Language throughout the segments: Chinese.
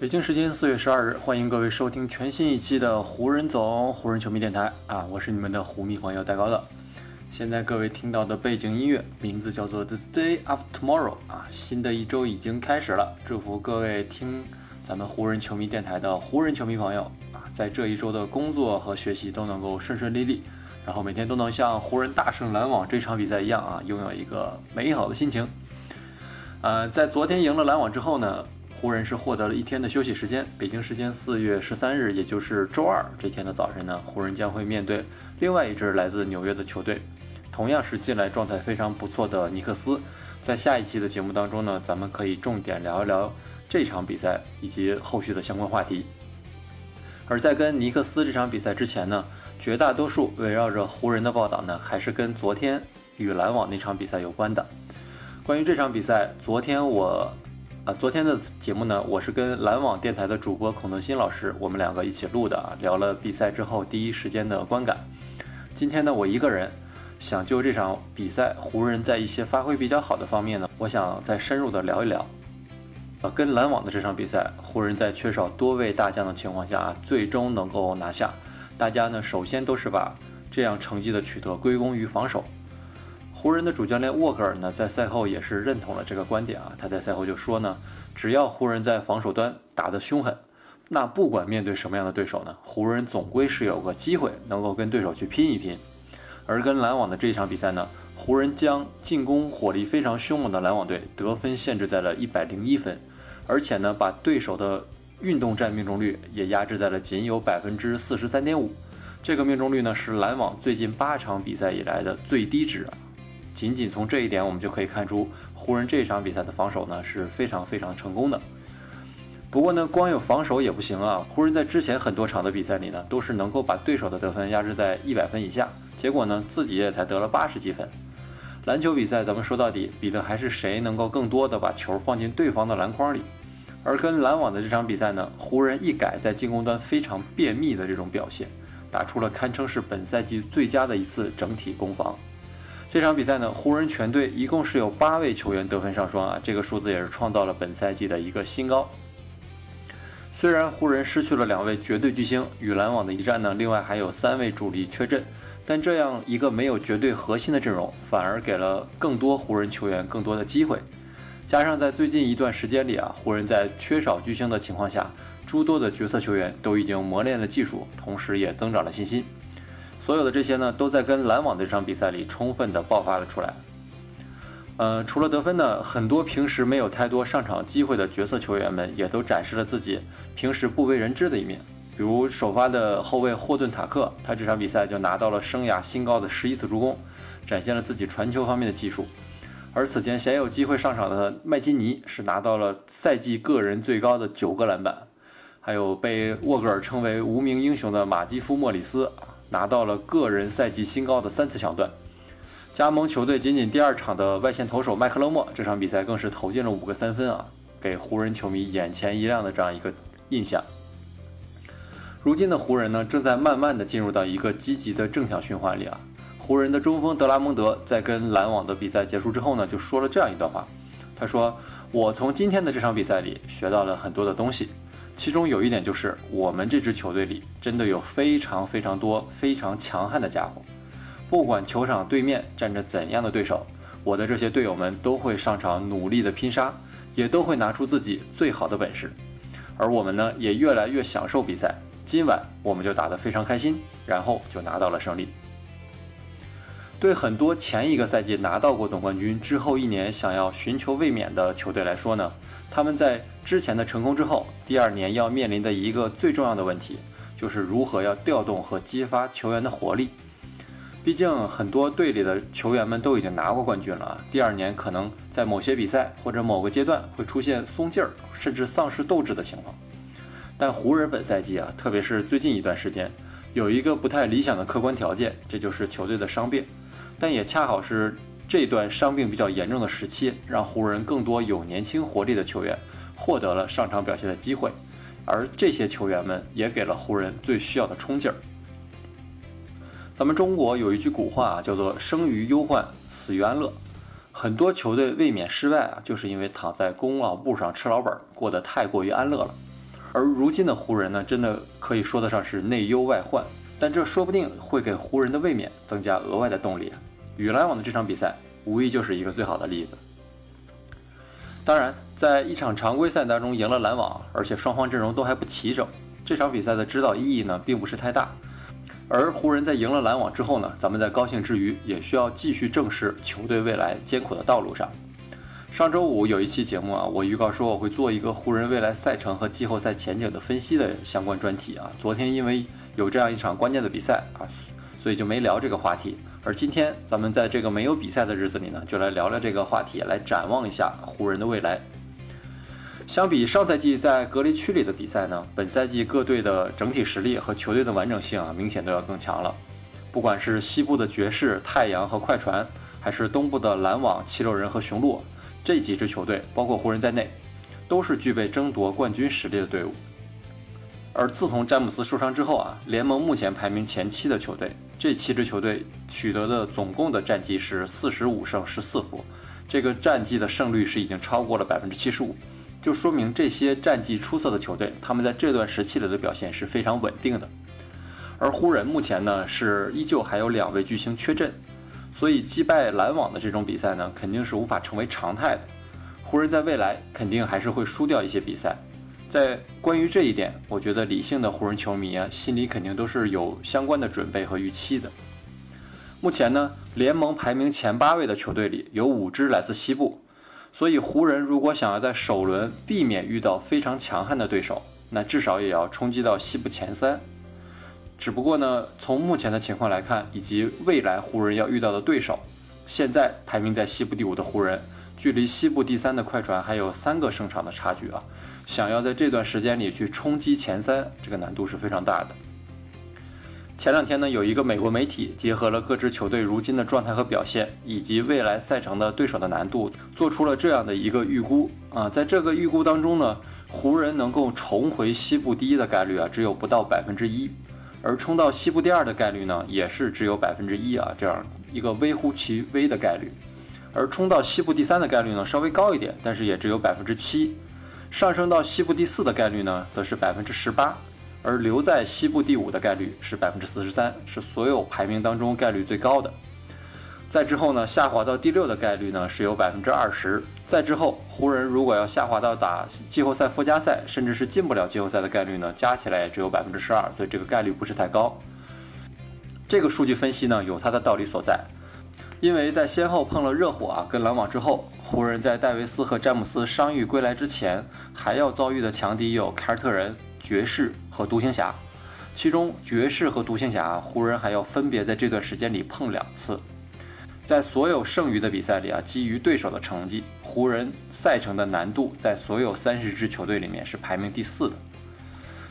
北京时间四月十二日，欢迎各位收听全新一期的湖人总湖人球迷电台啊！我是你们的湖迷朋友戴高乐。现在各位听到的背景音乐名字叫做《The Day of Tomorrow》啊，新的一周已经开始了，祝福各位听咱们湖人球迷电台的湖人球迷朋友啊，在这一周的工作和学习都能够顺顺利利，然后每天都能像湖人大胜篮网这场比赛一样啊，拥有一个美好的心情。呃，在昨天赢了篮网之后呢？湖人是获得了一天的休息时间。北京时间四月十三日，也就是周二这天的早晨呢，湖人将会面对另外一支来自纽约的球队，同样是近来状态非常不错的尼克斯。在下一期的节目当中呢，咱们可以重点聊一聊这场比赛以及后续的相关话题。而在跟尼克斯这场比赛之前呢，绝大多数围绕着湖人的报道呢，还是跟昨天与篮网那场比赛有关的。关于这场比赛，昨天我。啊，昨天的节目呢，我是跟篮网电台的主播孔德新老师，我们两个一起录的啊，聊了比赛之后第一时间的观感。今天呢，我一个人想就这场比赛，湖人在一些发挥比较好的方面呢，我想再深入的聊一聊。啊，跟篮网的这场比赛，湖人在缺少多位大将的情况下，最终能够拿下。大家呢，首先都是把这样成绩的取得归功于防守。湖人的主教练沃格尔呢，在赛后也是认同了这个观点啊。他在赛后就说呢，只要湖人在防守端打得凶狠，那不管面对什么样的对手呢，湖人总归是有个机会能够跟对手去拼一拼。而跟篮网的这一场比赛呢，湖人将进攻火力非常凶猛的篮网队得分限制在了一百零一分，而且呢，把对手的运动战命中率也压制在了仅有百分之四十三点五。这个命中率呢，是篮网最近八场比赛以来的最低值。仅仅从这一点，我们就可以看出湖人这一场比赛的防守呢是非常非常成功的。不过呢，光有防守也不行啊。湖人在之前很多场的比赛里呢，都是能够把对手的得分压制在一百分以下，结果呢自己也才得了八十几分。篮球比赛，咱们说到底，比的还是谁能够更多的把球放进对方的篮筐里。而跟篮网的这场比赛呢，湖人一改在进攻端非常便秘的这种表现，打出了堪称是本赛季最佳的一次整体攻防。这场比赛呢，湖人全队一共是有八位球员得分上双啊，这个数字也是创造了本赛季的一个新高。虽然湖人失去了两位绝对巨星，与篮网的一战呢，另外还有三位主力缺阵，但这样一个没有绝对核心的阵容，反而给了更多湖人球员更多的机会。加上在最近一段时间里啊，湖人在缺少巨星的情况下，诸多的角色球员都已经磨练了技术，同时也增长了信心。所有的这些呢，都在跟篮网的这场比赛里充分的爆发了出来。呃，除了得分呢，很多平时没有太多上场机会的角色球员们，也都展示了自己平时不为人知的一面。比如首发的后卫霍顿塔克，他这场比赛就拿到了生涯新高的十一次助攻，展现了自己传球方面的技术。而此前鲜有机会上场的麦金尼，是拿到了赛季个人最高的九个篮板。还有被沃格尔称为无名英雄的马基夫莫里斯。拿到了个人赛季新高的三次抢断，加盟球队仅仅第二场的外线投手麦克勒莫，这场比赛更是投进了五个三分啊，给湖人球迷眼前一亮的这样一个印象。如今的湖人呢，正在慢慢的进入到一个积极的正向循环里啊。湖人的中锋德拉蒙德在跟篮网的比赛结束之后呢，就说了这样一段话，他说：“我从今天的这场比赛里学到了很多的东西。”其中有一点就是，我们这支球队里真的有非常非常多非常强悍的家伙。不管球场对面站着怎样的对手，我的这些队友们都会上场努力的拼杀，也都会拿出自己最好的本事。而我们呢，也越来越享受比赛。今晚我们就打得非常开心，然后就拿到了胜利。对很多前一个赛季拿到过总冠军之后一年想要寻求卫冕的球队来说呢，他们在之前的成功之后，第二年要面临的一个最重要的问题，就是如何要调动和激发球员的活力。毕竟很多队里的球员们都已经拿过冠军了，第二年可能在某些比赛或者某个阶段会出现松劲儿，甚至丧失斗志的情况。但湖人本赛季啊，特别是最近一段时间。有一个不太理想的客观条件，这就是球队的伤病，但也恰好是这段伤病比较严重的时期，让湖人更多有年轻活力的球员获得了上场表现的机会，而这些球员们也给了湖人最需要的冲劲儿。咱们中国有一句古话啊，叫做“生于忧患，死于安乐”。很多球队卫冕失败啊，就是因为躺在功劳簿上吃老本，过得太过于安乐了。而如今的湖人呢，真的可以说得上是内忧外患，但这说不定会给湖人的卫冕增加额外的动力。与篮网的这场比赛，无疑就是一个最好的例子。当然，在一场常规赛当中赢了篮网，而且双方阵容都还不齐整，这场比赛的指导意义呢，并不是太大。而湖人，在赢了篮网之后呢，咱们在高兴之余，也需要继续正视球队未来艰苦的道路上。上周五有一期节目啊，我预告说我会做一个湖人未来赛程和季后赛前景的分析的相关专题啊。昨天因为有这样一场关键的比赛啊，所以就没聊这个话题。而今天咱们在这个没有比赛的日子里呢，就来聊聊这个话题，来展望一下湖人的未来。相比上赛季在隔离区里的比赛呢，本赛季各队的整体实力和球队的完整性啊，明显都要更强了。不管是西部的爵士、太阳和快船，还是东部的篮网、七六人和雄鹿，这几支球队，包括湖人在内，都是具备争夺冠军实力的队伍。而自从詹姆斯受伤之后啊，联盟目前排名前七的球队，这七支球队取得的总共的战绩是四十五胜十四负，这个战绩的胜率是已经超过了百分之七十五。就说明这些战绩出色的球队，他们在这段时期里的表现是非常稳定的。而湖人目前呢是依旧还有两位巨星缺阵，所以击败篮网的这种比赛呢肯定是无法成为常态的。湖人在未来肯定还是会输掉一些比赛。在关于这一点，我觉得理性的湖人球迷啊心里肯定都是有相关的准备和预期的。目前呢，联盟排名前八位的球队里有五支来自西部。所以湖人如果想要在首轮避免遇到非常强悍的对手，那至少也要冲击到西部前三。只不过呢，从目前的情况来看，以及未来湖人要遇到的对手，现在排名在西部第五的湖人，距离西部第三的快船还有三个胜场的差距啊！想要在这段时间里去冲击前三，这个难度是非常大的。前两天呢，有一个美国媒体结合了各支球队如今的状态和表现，以及未来赛程的对手的难度，做出了这样的一个预估啊。在这个预估当中呢，湖人能够重回西部第一的概率啊，只有不到百分之一，而冲到西部第二的概率呢，也是只有百分之一啊，这样一个微乎其微的概率。而冲到西部第三的概率呢，稍微高一点，但是也只有百分之七，上升到西部第四的概率呢，则是百分之十八。而留在西部第五的概率是百分之四十三，是所有排名当中概率最高的。再之后呢，下滑到第六的概率呢是有百分之二十。再之后，湖人如果要下滑到打季后赛附加赛，甚至是进不了季后赛的概率呢，加起来也只有百分之十二，所以这个概率不是太高。这个数据分析呢有它的道理所在，因为在先后碰了热火啊跟篮网之后，湖人在戴维斯和詹姆斯伤愈归来之前，还要遭遇的强敌有凯尔特人。爵士和独行侠，其中爵士和独行侠，湖人还要分别在这段时间里碰两次。在所有剩余的比赛里啊，基于对手的成绩，湖人赛程的难度在所有三十支球队里面是排名第四的。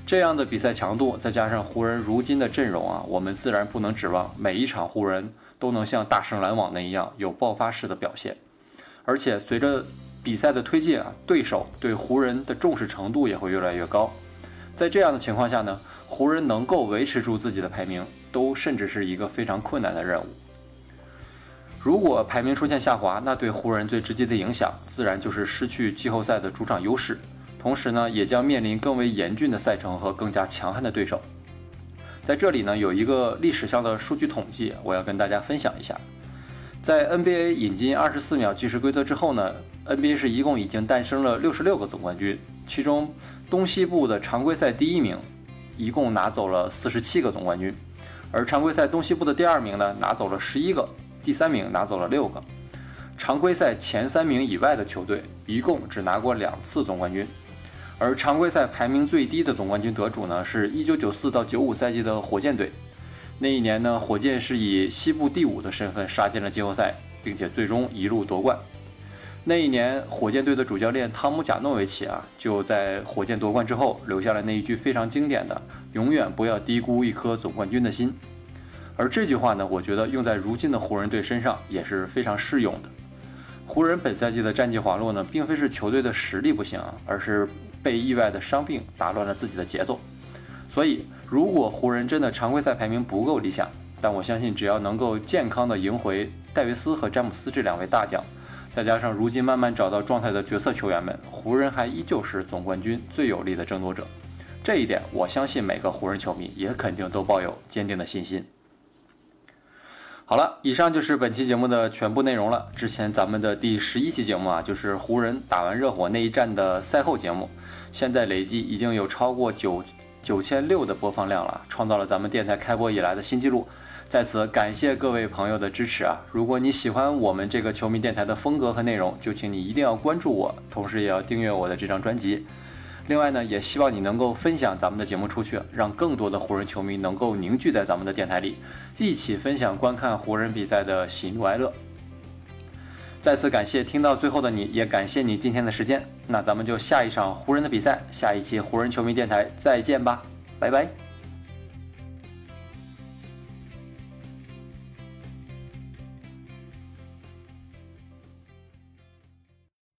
这样的比赛强度，再加上湖人如今的阵容啊，我们自然不能指望每一场湖人都能像大胜篮网那样有爆发式的表现。而且随着比赛的推进啊，对手对湖人的重视程度也会越来越高。在这样的情况下呢，湖人能够维持住自己的排名，都甚至是一个非常困难的任务。如果排名出现下滑，那对湖人最直接的影响，自然就是失去季后赛的主场优势，同时呢，也将面临更为严峻的赛程和更加强悍的对手。在这里呢，有一个历史上的数据统计，我要跟大家分享一下。在 NBA 引进二十四秒计时规则之后呢，NBA 是一共已经诞生了六十六个总冠军，其中。东西部的常规赛第一名，一共拿走了四十七个总冠军，而常规赛东西部的第二名呢，拿走了十一个，第三名拿走了六个。常规赛前三名以外的球队，一共只拿过两次总冠军。而常规赛排名最低的总冠军得主呢，是一九九四到九五赛季的火箭队。那一年呢，火箭是以西部第五的身份杀进了季后赛，并且最终一路夺冠。那一年，火箭队的主教练汤姆贾诺维奇啊，就在火箭夺冠之后留下了那一句非常经典的：“永远不要低估一颗总冠军的心。”而这句话呢，我觉得用在如今的湖人队身上也是非常适用的。湖人本赛季的战绩滑落呢，并非是球队的实力不行，而是被意外的伤病打乱了自己的节奏。所以，如果湖人真的常规赛排名不够理想，但我相信只要能够健康的赢回戴维斯和詹姆斯这两位大将，再加上如今慢慢找到状态的角色球员们，湖人还依旧是总冠军最有力的争夺者。这一点，我相信每个湖人球迷也肯定都抱有坚定的信心。好了，以上就是本期节目的全部内容了。之前咱们的第十一期节目啊，就是湖人打完热火那一战的赛后节目，现在累计已经有超过九九千六的播放量了，创造了咱们电台开播以来的新纪录。在此感谢各位朋友的支持啊！如果你喜欢我们这个球迷电台的风格和内容，就请你一定要关注我，同时也要订阅我的这张专辑。另外呢，也希望你能够分享咱们的节目出去，让更多的湖人球迷能够凝聚在咱们的电台里，一起分享观看湖人比赛的喜怒哀乐。再次感谢听到最后的你，也感谢你今天的时间。那咱们就下一场湖人的比赛，下一期湖人球迷电台再见吧，拜拜。